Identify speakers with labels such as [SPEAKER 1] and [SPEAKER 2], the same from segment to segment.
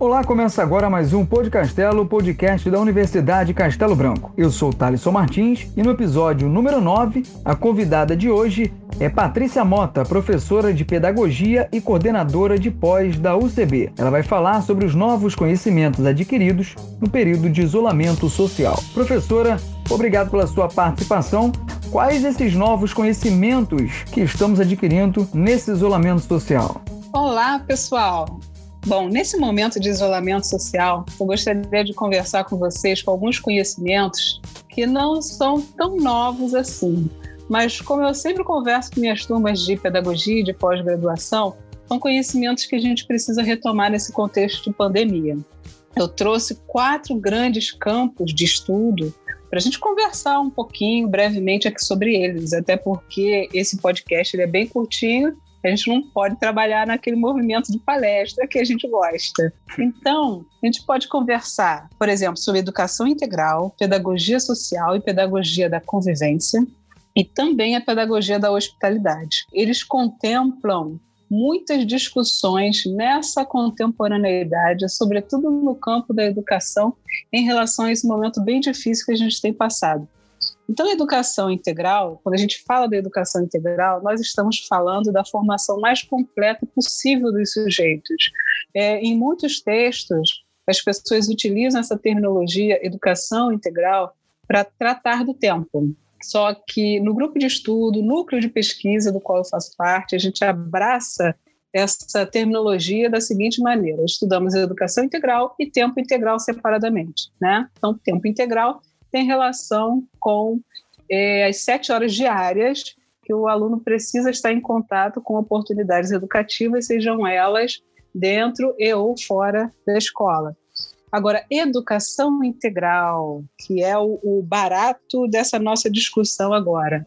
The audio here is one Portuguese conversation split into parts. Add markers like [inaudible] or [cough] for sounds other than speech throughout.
[SPEAKER 1] Olá, começa agora mais um Podcastelo, podcast da Universidade Castelo Branco. Eu sou Thaleson Martins e no episódio número 9, a convidada de hoje é Patrícia Mota, professora de Pedagogia e coordenadora de pós da UCB. Ela vai falar sobre os novos conhecimentos adquiridos no período de isolamento social. Professora, obrigado pela sua participação. Quais esses novos conhecimentos que estamos adquirindo nesse isolamento social?
[SPEAKER 2] Olá, pessoal! Bom, nesse momento de isolamento social, eu gostaria de conversar com vocês com alguns conhecimentos que não são tão novos assim. Mas, como eu sempre converso com minhas turmas de pedagogia e de pós-graduação, são conhecimentos que a gente precisa retomar nesse contexto de pandemia. Eu trouxe quatro grandes campos de estudo para a gente conversar um pouquinho brevemente aqui sobre eles, até porque esse podcast ele é bem curtinho a gente não pode trabalhar naquele movimento de palestra que a gente gosta. Então, a gente pode conversar, por exemplo, sobre educação integral, pedagogia social e pedagogia da convivência, e também a pedagogia da hospitalidade. Eles contemplam muitas discussões nessa contemporaneidade, sobretudo no campo da educação, em relação a esse momento bem difícil que a gente tem passado. Então, a educação integral, quando a gente fala da educação integral, nós estamos falando da formação mais completa possível dos sujeitos. É, em muitos textos, as pessoas utilizam essa terminologia educação integral para tratar do tempo. Só que no grupo de estudo, núcleo de pesquisa do qual eu faço parte, a gente abraça essa terminologia da seguinte maneira: estudamos educação integral e tempo integral separadamente, né? Então, tempo integral tem relação com é, as sete horas diárias que o aluno precisa estar em contato com oportunidades educativas, sejam elas dentro e ou fora da escola. Agora, educação integral, que é o, o barato dessa nossa discussão agora.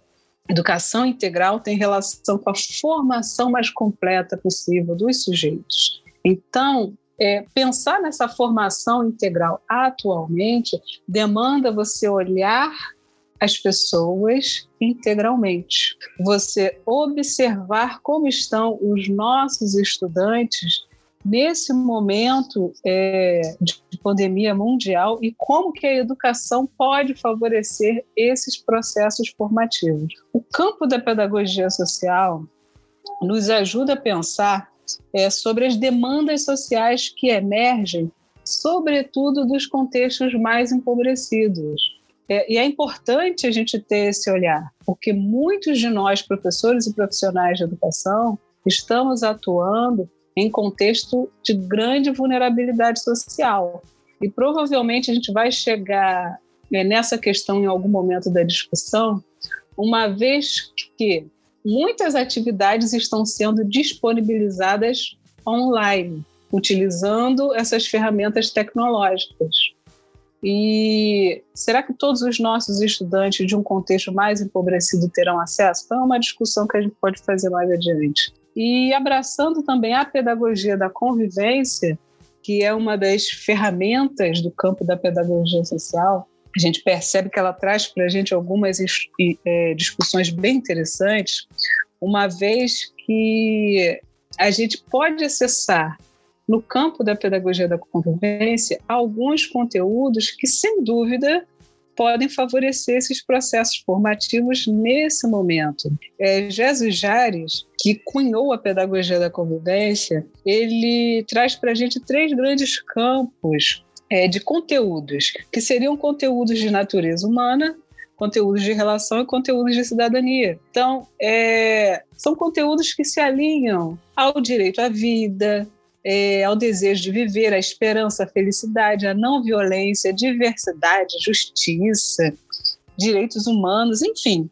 [SPEAKER 2] Educação integral tem relação com a formação mais completa possível dos sujeitos. Então, é, pensar nessa formação integral atualmente demanda você olhar as pessoas integralmente, você observar como estão os nossos estudantes nesse momento é, de pandemia mundial e como que a educação pode favorecer esses processos formativos. O campo da pedagogia social nos ajuda a pensar é, sobre as demandas sociais que emergem, sobretudo dos contextos mais empobrecidos. É, e é importante a gente ter esse olhar, porque muitos de nós, professores e profissionais de educação, estamos atuando em contexto de grande vulnerabilidade social. E provavelmente a gente vai chegar é, nessa questão em algum momento da discussão, uma vez que muitas atividades estão sendo disponibilizadas online, utilizando essas ferramentas tecnológicas. E será que todos os nossos estudantes de um contexto mais empobrecido terão acesso? Então, é uma discussão que a gente pode fazer mais adiante. E abraçando também a pedagogia da convivência, que é uma das ferramentas do campo da pedagogia social, a gente percebe que ela traz para a gente algumas é, discussões bem interessantes, uma vez que a gente pode acessar no campo da pedagogia da convivência alguns conteúdos que, sem dúvida, podem favorecer esses processos formativos nesse momento. É, Jesus Jares, que cunhou a pedagogia da convivência, ele traz para a gente três grandes campos é, de conteúdos, que seriam conteúdos de natureza humana, conteúdos de relação e conteúdos de cidadania. Então, é, são conteúdos que se alinham ao direito à vida, é, ao desejo de viver, à esperança, à felicidade, à não violência, à diversidade, justiça, direitos humanos, enfim.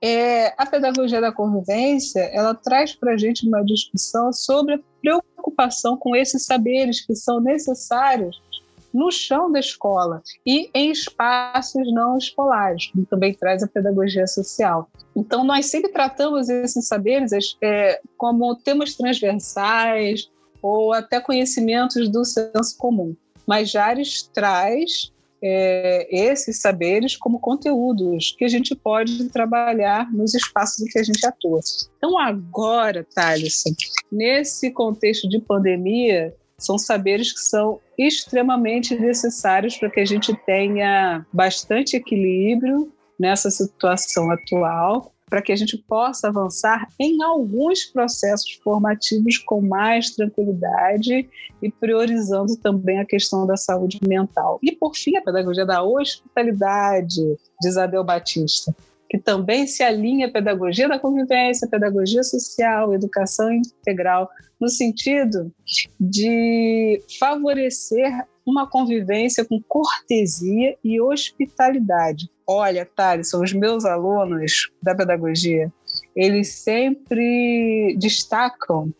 [SPEAKER 2] É, a pedagogia da convivência ela traz para a gente uma discussão sobre a preocupação com esses saberes que são necessários no chão da escola e em espaços não escolares, como também traz a pedagogia social. Então, nós sempre tratamos esses saberes é, como temas transversais ou até conhecimentos do senso comum. Mas Jares traz é, esses saberes como conteúdos que a gente pode trabalhar nos espaços em que a gente atua. Então, agora, Thaleson, nesse contexto de pandemia, são saberes que são extremamente necessários para que a gente tenha bastante equilíbrio nessa situação atual, para que a gente possa avançar em alguns processos formativos com mais tranquilidade e priorizando também a questão da saúde mental. E, por fim, a pedagogia da hospitalidade, de Isabel Batista que também se alinha à pedagogia da convivência, pedagogia social, educação integral, no sentido de favorecer uma convivência com cortesia e hospitalidade. Olha, Thales, são os meus alunos da pedagogia, eles sempre destacam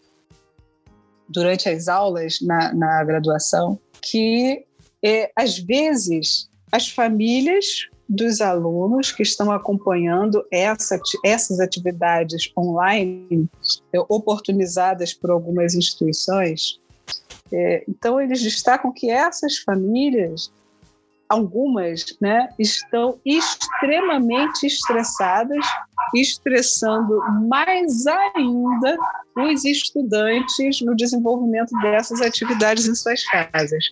[SPEAKER 2] durante as aulas na, na graduação que, é, às vezes, as famílias dos alunos que estão acompanhando essa, essas atividades online, é, oportunizadas por algumas instituições. É, então, eles destacam que essas famílias, algumas, né, estão extremamente estressadas, estressando mais ainda os estudantes no desenvolvimento dessas atividades em suas casas.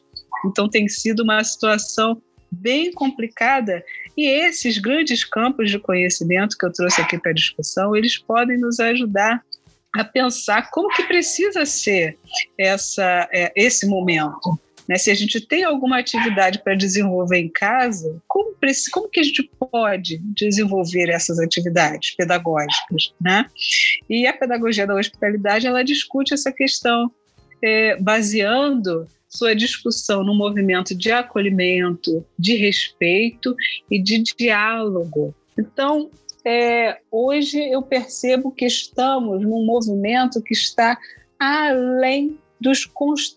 [SPEAKER 2] Então, tem sido uma situação bem complicada e esses grandes campos de conhecimento que eu trouxe aqui para a discussão, eles podem nos ajudar a pensar como que precisa ser essa, é, esse momento. Né? Se a gente tem alguma atividade para desenvolver em casa, como, como que a gente pode desenvolver essas atividades pedagógicas? Né? E a pedagogia da hospitalidade ela discute essa questão é, baseando sua discussão no movimento de acolhimento, de respeito e de diálogo. Então, é, hoje eu percebo que estamos num movimento que está além dos,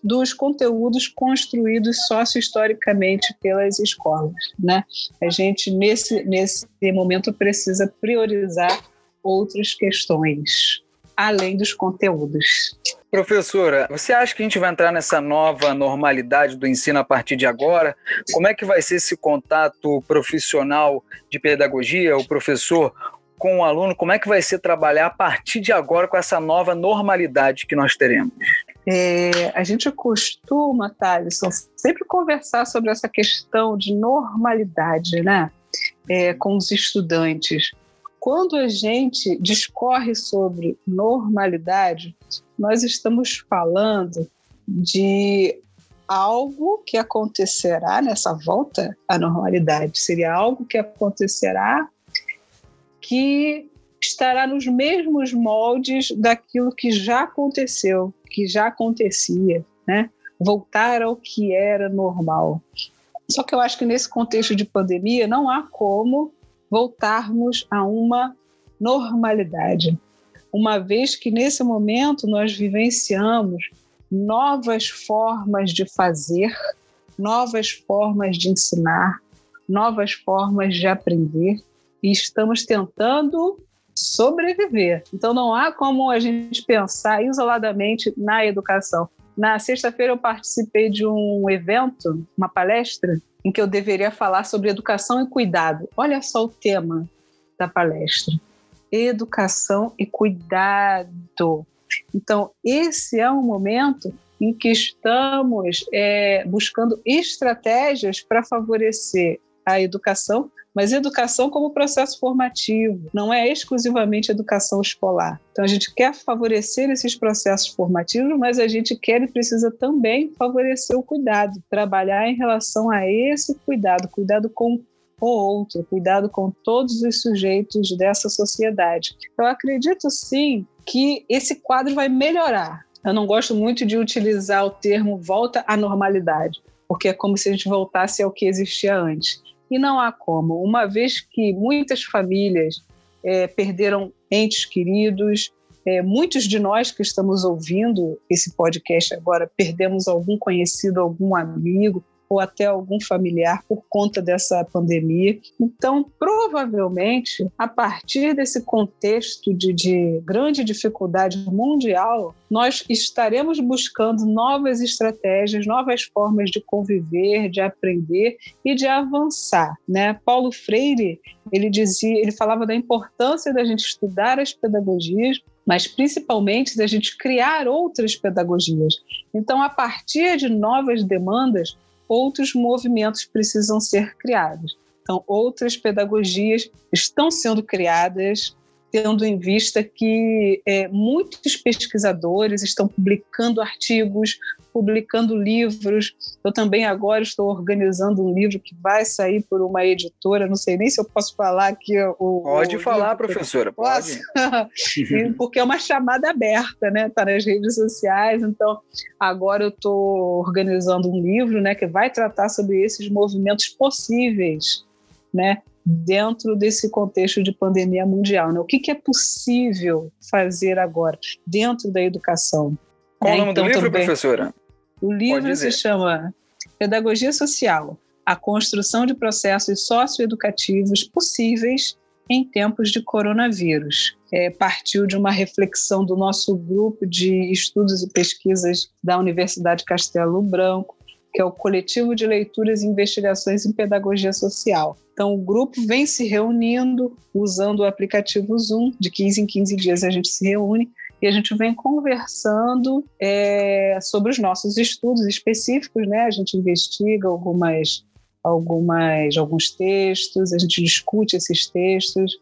[SPEAKER 2] dos conteúdos construídos socio-historicamente pelas escolas. Né? A gente, nesse, nesse momento, precisa priorizar outras questões, além dos conteúdos.
[SPEAKER 1] Professora, você acha que a gente vai entrar nessa nova normalidade do ensino a partir de agora? Como é que vai ser esse contato profissional de pedagogia, o professor com o aluno? Como é que vai ser trabalhar a partir de agora com essa nova normalidade que nós teremos?
[SPEAKER 2] É, a gente costuma, Thaleson, sempre conversar sobre essa questão de normalidade, né? É, com os estudantes. Quando a gente discorre sobre normalidade, nós estamos falando de algo que acontecerá nessa volta à normalidade. Seria algo que acontecerá que estará nos mesmos moldes daquilo que já aconteceu, que já acontecia, né? Voltar ao que era normal. Só que eu acho que nesse contexto de pandemia não há como voltarmos a uma normalidade uma vez que nesse momento nós vivenciamos novas formas de fazer, novas formas de ensinar, novas formas de aprender e estamos tentando sobreviver. Então não há como a gente pensar isoladamente na educação. Na sexta-feira eu participei de um evento, uma palestra, em que eu deveria falar sobre educação e cuidado. Olha só o tema da palestra educação e cuidado. Então, esse é um momento em que estamos é, buscando estratégias para favorecer a educação, mas educação como processo formativo, não é exclusivamente educação escolar. Então, a gente quer favorecer esses processos formativos, mas a gente quer e precisa também favorecer o cuidado, trabalhar em relação a esse cuidado, cuidado com o outro, cuidado com todos os sujeitos dessa sociedade. Eu acredito sim que esse quadro vai melhorar. Eu não gosto muito de utilizar o termo volta à normalidade, porque é como se a gente voltasse ao que existia antes. E não há como, uma vez que muitas famílias é, perderam entes queridos, é, muitos de nós que estamos ouvindo esse podcast agora perdemos algum conhecido, algum amigo, ou até algum familiar por conta dessa pandemia. Então, provavelmente, a partir desse contexto de, de grande dificuldade mundial, nós estaremos buscando novas estratégias, novas formas de conviver, de aprender e de avançar, né? Paulo Freire, ele dizia, ele falava da importância da gente estudar as pedagogias mas principalmente da gente criar outras pedagogias. Então, a partir de novas demandas, outros movimentos precisam ser criados. Então, outras pedagogias estão sendo criadas, tendo em vista que é, muitos pesquisadores estão publicando artigos, publicando livros. Eu também agora estou organizando um livro que vai sair por uma editora, não sei nem se eu posso falar aqui. O,
[SPEAKER 1] pode
[SPEAKER 2] o
[SPEAKER 1] falar, livro. professora, pode. [laughs]
[SPEAKER 2] Porque é uma chamada aberta, né? Está nas redes sociais. Então, agora eu estou organizando um livro né, que vai tratar sobre esses movimentos possíveis, né? Dentro desse contexto de pandemia mundial. Né? O que, que, é possível fazer agora dentro da educação?
[SPEAKER 1] Qual é, o nome então, do livro, também, professora?
[SPEAKER 2] O livro se chama Pedagogia Social: A construção de processos socioeducativos possíveis em tempos de coronavírus. É, partiu de uma reflexão do nosso grupo de estudos e pesquisas da Universidade Castelo Branco, que é o Coletivo de Leituras e Investigações em Pedagogia Social. Então, o grupo vem se reunindo usando o aplicativo Zoom, de 15 em 15 dias a gente se reúne e a gente vem conversando é, sobre os nossos estudos específicos, né? A gente investiga algumas, algumas, alguns textos, a gente discute esses textos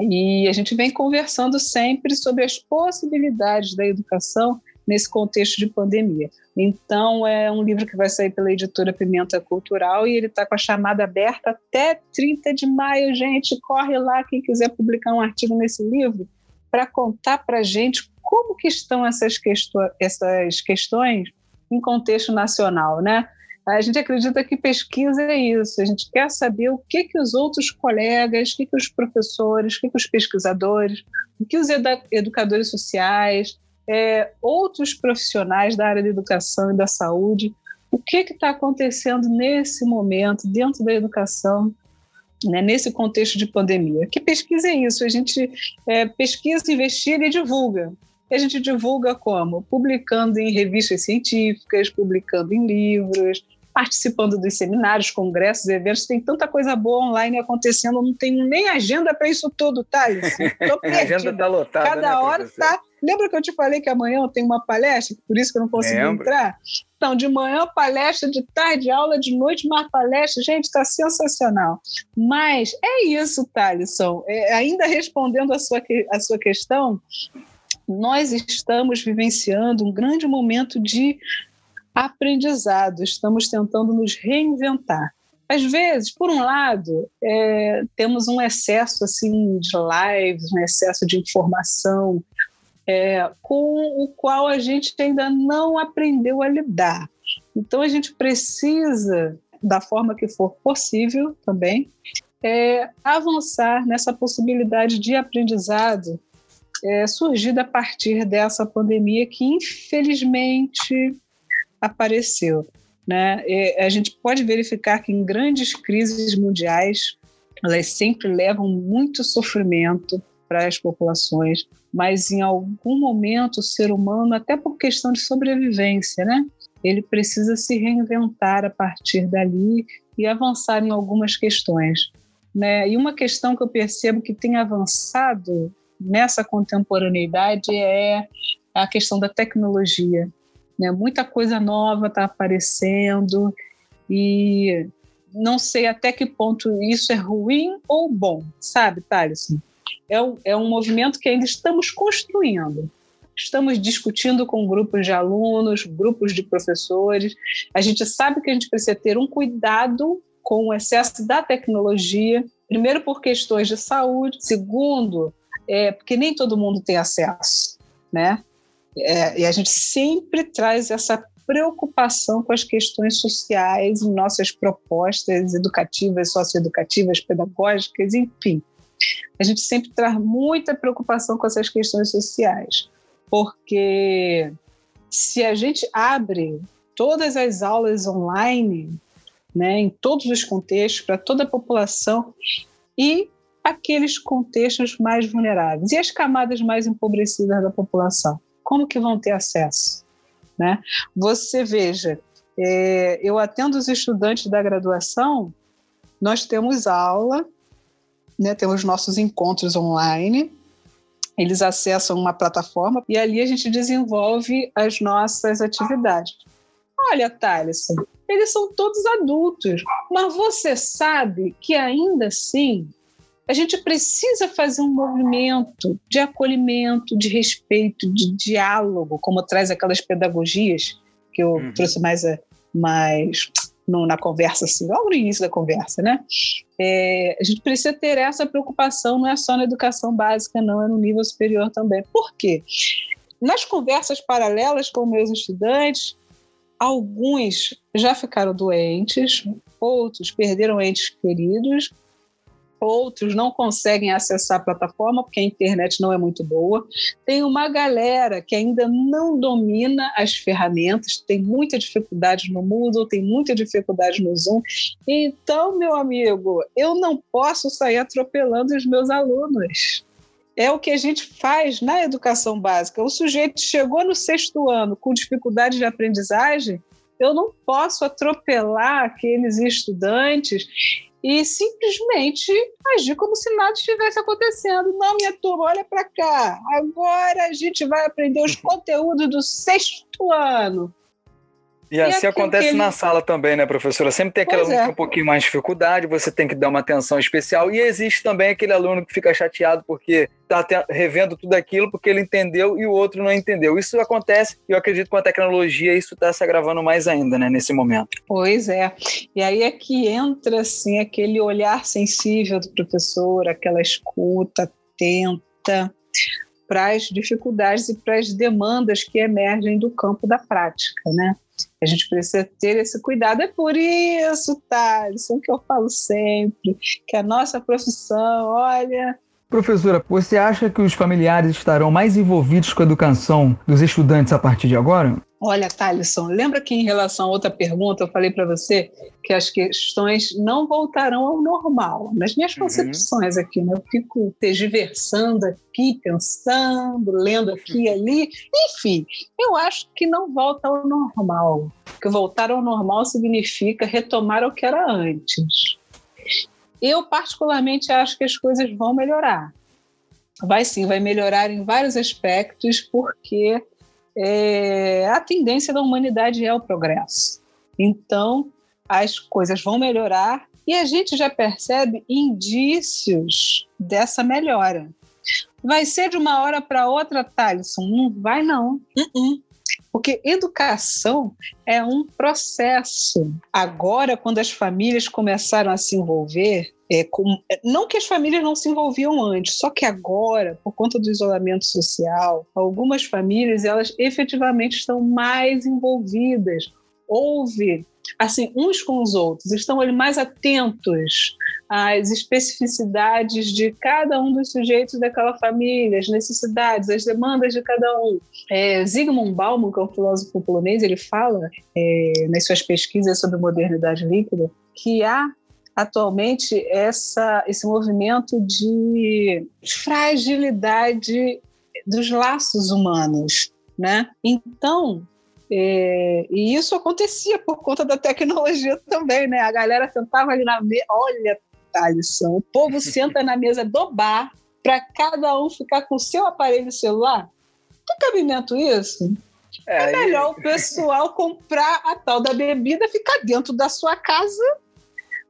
[SPEAKER 2] e a gente vem conversando sempre sobre as possibilidades da educação nesse contexto de pandemia. Então, é um livro que vai sair pela editora Pimenta Cultural e ele está com a chamada aberta até 30 de maio. Gente, corre lá quem quiser publicar um artigo nesse livro para contar para a gente como que estão essas, essas questões em contexto nacional, né? A gente acredita que pesquisa é isso, a gente quer saber o que, que os outros colegas, o que, que os professores, o que, que os pesquisadores, o que os educadores sociais, é, outros profissionais da área da educação e da saúde, o que está acontecendo nesse momento dentro da educação né, nesse contexto de pandemia. Que pesquisa é isso? A gente é, pesquisa, investiga e divulga. E a gente divulga como? Publicando em revistas científicas, publicando em livros, participando dos seminários, congressos, eventos. Tem tanta coisa boa online acontecendo, não tenho nem agenda para isso tudo, Thales. [laughs]
[SPEAKER 1] a agenda está lotada.
[SPEAKER 2] Cada
[SPEAKER 1] né,
[SPEAKER 2] hora está. Lembra que eu te falei que amanhã eu tenho uma palestra, por isso que eu não consegui Lembra. entrar? Então, de manhã palestra, de tarde aula, de noite mais palestra. Gente, está sensacional. Mas é isso, Thalisson. É, ainda respondendo a sua, a sua questão, nós estamos vivenciando um grande momento de aprendizado, estamos tentando nos reinventar. Às vezes, por um lado, é, temos um excesso assim de lives, um excesso de informação, é, com o qual a gente ainda não aprendeu a lidar. Então, a gente precisa, da forma que for possível também, é, avançar nessa possibilidade de aprendizado é, surgida a partir dessa pandemia que, infelizmente, apareceu. Né? E a gente pode verificar que em grandes crises mundiais, elas sempre levam muito sofrimento para as populações, mas em algum momento o ser humano, até por questão de sobrevivência, né? ele precisa se reinventar a partir dali e avançar em algumas questões. Né? E uma questão que eu percebo que tem avançado nessa contemporaneidade é a questão da tecnologia. Né? Muita coisa nova está aparecendo e não sei até que ponto isso é ruim ou bom, sabe, Thaleson? É, é um movimento que ainda estamos construindo. Estamos discutindo com grupos de alunos, grupos de professores. A gente sabe que a gente precisa ter um cuidado com o excesso da tecnologia, primeiro por questões de saúde, segundo, é, porque nem todo mundo tem acesso, né? É, e a gente sempre traz essa preocupação com as questões sociais em nossas propostas educativas, socioeducativas, pedagógicas, enfim. A gente sempre traz muita preocupação com essas questões sociais, porque se a gente abre todas as aulas online, né, em todos os contextos, para toda a população, e aqueles contextos mais vulneráveis e as camadas mais empobrecidas da população como que vão ter acesso? Né? Você veja, é, eu atendo os estudantes da graduação, nós temos aula, né, temos nossos encontros online, eles acessam uma plataforma e ali a gente desenvolve as nossas atividades. Olha, Thaleson, eles são todos adultos, mas você sabe que ainda assim a gente precisa fazer um movimento de acolhimento, de respeito, de diálogo, como traz aquelas pedagogias que eu uhum. trouxe mais, mais no, na conversa, assim, logo no início da conversa, né? É, a gente precisa ter essa preocupação, não é só na educação básica, não, é no nível superior também. Por quê? Nas conversas paralelas com meus estudantes, alguns já ficaram doentes, outros perderam entes queridos, outros não conseguem acessar a plataforma porque a internet não é muito boa. Tem uma galera que ainda não domina as ferramentas, tem muita dificuldade no Moodle, tem muita dificuldade no Zoom. Então, meu amigo, eu não posso sair atropelando os meus alunos. É o que a gente faz na educação básica. O sujeito chegou no sexto ano com dificuldade de aprendizagem, eu não posso atropelar aqueles estudantes e simplesmente agir como se nada estivesse acontecendo. Não, minha turma, olha para cá. Agora a gente vai aprender os [laughs] conteúdos do sexto ano.
[SPEAKER 1] E, assim acontece ele... na sala também, né, professora? Sempre tem aquele pois aluno é. que tem um pouquinho mais de dificuldade, você tem que dar uma atenção especial. E existe também aquele aluno que fica chateado porque está revendo tudo aquilo porque ele entendeu e o outro não entendeu. Isso acontece e eu acredito que com a tecnologia isso está se agravando mais ainda, né, nesse momento.
[SPEAKER 2] Pois é. E aí é que entra, assim, aquele olhar sensível do professor, aquela escuta atenta para as dificuldades e para as demandas que emergem do campo da prática, né? A gente precisa ter esse cuidado. É por isso, Thaleson, que eu falo sempre, que a nossa profissão, olha,
[SPEAKER 1] Professora, você acha que os familiares estarão mais envolvidos com a educação dos estudantes a partir de agora?
[SPEAKER 2] Olha, Thaleson, lembra que em relação a outra pergunta eu falei para você que as questões não voltarão ao normal? Nas minhas uhum. concepções aqui, né? Eu fico tergiversando aqui, pensando, lendo aqui e [laughs] ali. Enfim, eu acho que não volta ao normal. Que voltar ao normal significa retomar o que era antes. Eu, particularmente, acho que as coisas vão melhorar. Vai sim, vai melhorar em vários aspectos, porque é, a tendência da humanidade é o progresso. Então, as coisas vão melhorar e a gente já percebe indícios dessa melhora. Vai ser de uma hora para outra, Thaleson? Não vai, não. Uh -uh. Porque educação é um processo. Agora, quando as famílias começaram a se envolver, é, com, é, não que as famílias não se envolviam antes, só que agora, por conta do isolamento social, algumas famílias elas efetivamente estão mais envolvidas. Houve assim uns com os outros, estão ali mais atentos às especificidades de cada um dos sujeitos daquela família, as necessidades, as demandas de cada um. É, Zygmunt Bauman, que é um filósofo polonês, ele fala é, nas suas pesquisas sobre modernidade líquida que há atualmente essa, esse movimento de fragilidade dos laços humanos, né? Então, é, e isso acontecia por conta da tecnologia também, né? A galera sentava ali na mesa, olha, Thalisson, o povo senta na mesa do bar para cada um ficar com o seu aparelho celular. Que cabimento isso? É, é melhor e... o pessoal comprar a tal da bebida, ficar dentro da sua casa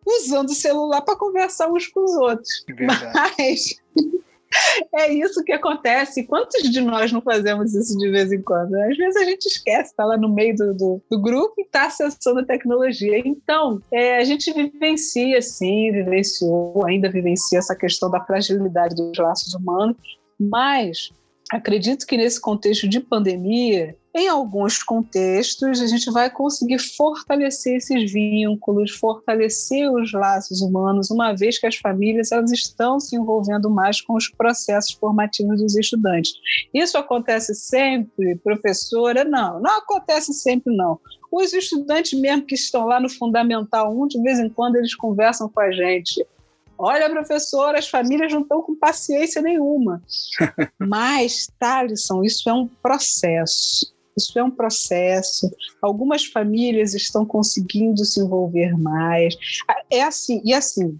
[SPEAKER 2] usando o celular para conversar uns com os outros. Verdade. Mas [laughs] é isso que acontece. Quantos de nós não fazemos isso de vez em quando? Às vezes a gente esquece, está lá no meio do, do, do grupo e está acessando a tecnologia. Então, é, a gente vivencia, sim, vivenciou, ainda vivencia essa questão da fragilidade dos laços humanos, mas acredito que nesse contexto de pandemia, em alguns contextos, a gente vai conseguir fortalecer esses vínculos, fortalecer os laços humanos, uma vez que as famílias elas estão se envolvendo mais com os processos formativos dos estudantes. Isso acontece sempre, professora? Não, não acontece sempre, não. Os estudantes mesmo que estão lá no Fundamental 1, de vez em quando eles conversam com a gente. Olha, professora, as famílias não estão com paciência nenhuma. [laughs] Mas, Thalisson, isso é um processo. Isso é um processo. Algumas famílias estão conseguindo se envolver mais. É assim, e assim,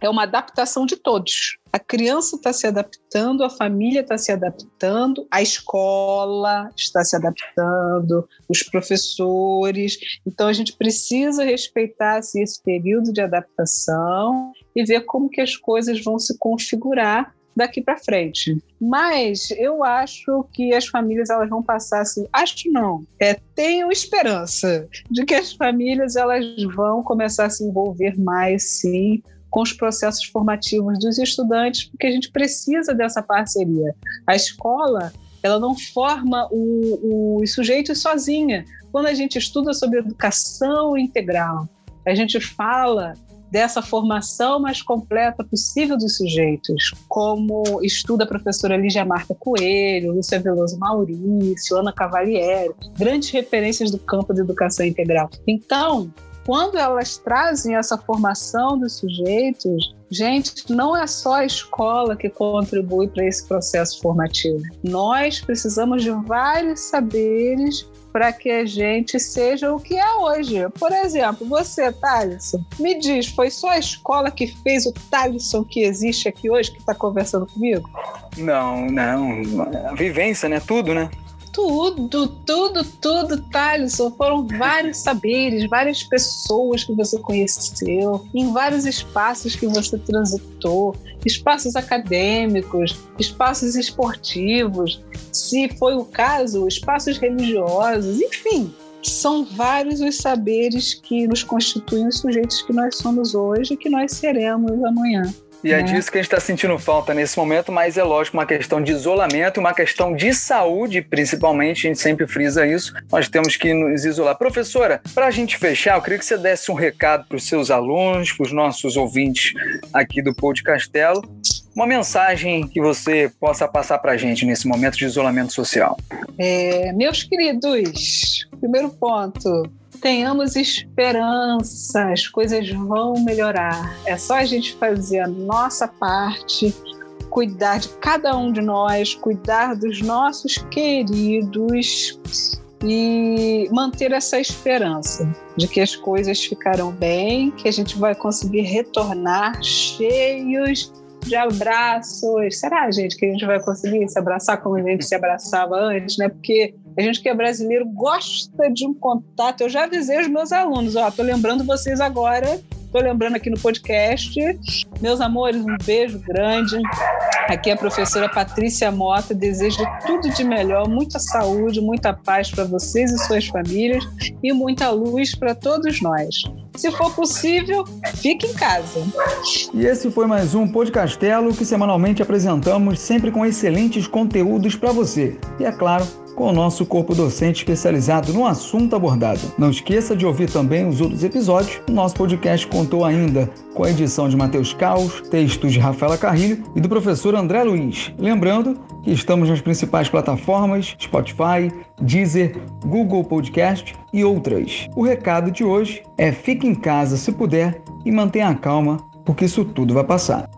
[SPEAKER 2] é uma adaptação de todos. A criança está se adaptando, a família está se adaptando, a escola está se adaptando, os professores. Então a gente precisa respeitar assim, esse período de adaptação e ver como que as coisas vão se configurar daqui para frente. Mas eu acho que as famílias elas vão passar assim, acho não, é, tenho esperança de que as famílias elas vão começar a se envolver mais sim com os processos formativos dos estudantes, porque a gente precisa dessa parceria. A escola ela não forma o, os sujeitos sozinha. Quando a gente estuda sobre educação integral, a gente fala dessa formação mais completa possível dos sujeitos, como estuda a professora Lígia Marta Coelho, Lúcia Veloso Maurício, Ana Cavalieri, grandes referências do campo da educação integral. Então, quando elas trazem essa formação dos sujeitos, gente, não é só a escola que contribui para esse processo formativo. Nós precisamos de vários saberes para que a gente seja o que é hoje. Por exemplo, você, Thaleson, me diz, foi só a escola que fez o Thaleson que existe aqui hoje, que está conversando comigo?
[SPEAKER 1] Não, não. A vivência, né? Tudo, né?
[SPEAKER 2] Tudo, tudo, tudo, Thaleson. Foram vários saberes, várias pessoas que você conheceu, em vários espaços que você transitou, espaços acadêmicos, espaços esportivos, se foi o caso, espaços religiosos, enfim. São vários os saberes que nos constituem os sujeitos que nós somos hoje e que nós seremos amanhã.
[SPEAKER 1] E é, é disso que a gente está sentindo falta nesse momento, mas é lógico, uma questão de isolamento, uma questão de saúde, principalmente, a gente sempre frisa isso. Nós temos que nos isolar. Professora, para a gente fechar, eu queria que você desse um recado para os seus alunos, para os nossos ouvintes aqui do Pou de Castelo, uma mensagem que você possa passar para a gente nesse momento de isolamento social.
[SPEAKER 2] É, meus queridos, primeiro ponto, tenhamos esperança, as coisas vão melhorar. É só a gente fazer a nossa parte, cuidar de cada um de nós, cuidar dos nossos queridos e manter essa esperança de que as coisas ficarão bem, que a gente vai conseguir retornar cheios de abraços. Será, gente, que a gente vai conseguir se abraçar como a gente se abraçava antes, né? Porque a gente que é brasileiro gosta de um contato. Eu já avisei os meus alunos, ó, tô lembrando vocês agora, tô lembrando aqui no podcast. Meus amores, um beijo grande. Aqui é a professora Patrícia Mota. Desejo tudo de melhor, muita saúde, muita paz para vocês e suas famílias e muita luz para todos nós. Se for possível, fique em casa.
[SPEAKER 1] E esse foi mais um Podcastelo que semanalmente apresentamos sempre com excelentes conteúdos para você. E é claro, com o nosso corpo docente especializado no assunto abordado. Não esqueça de ouvir também os outros episódios. O nosso podcast contou ainda com a edição de Matheus Caos, textos de Rafaela Carrilho e do professor André Luiz. Lembrando que estamos nas principais plataformas Spotify, Deezer, Google Podcast e outras. O recado de hoje é fique em casa se puder e mantenha a calma, porque isso tudo vai passar.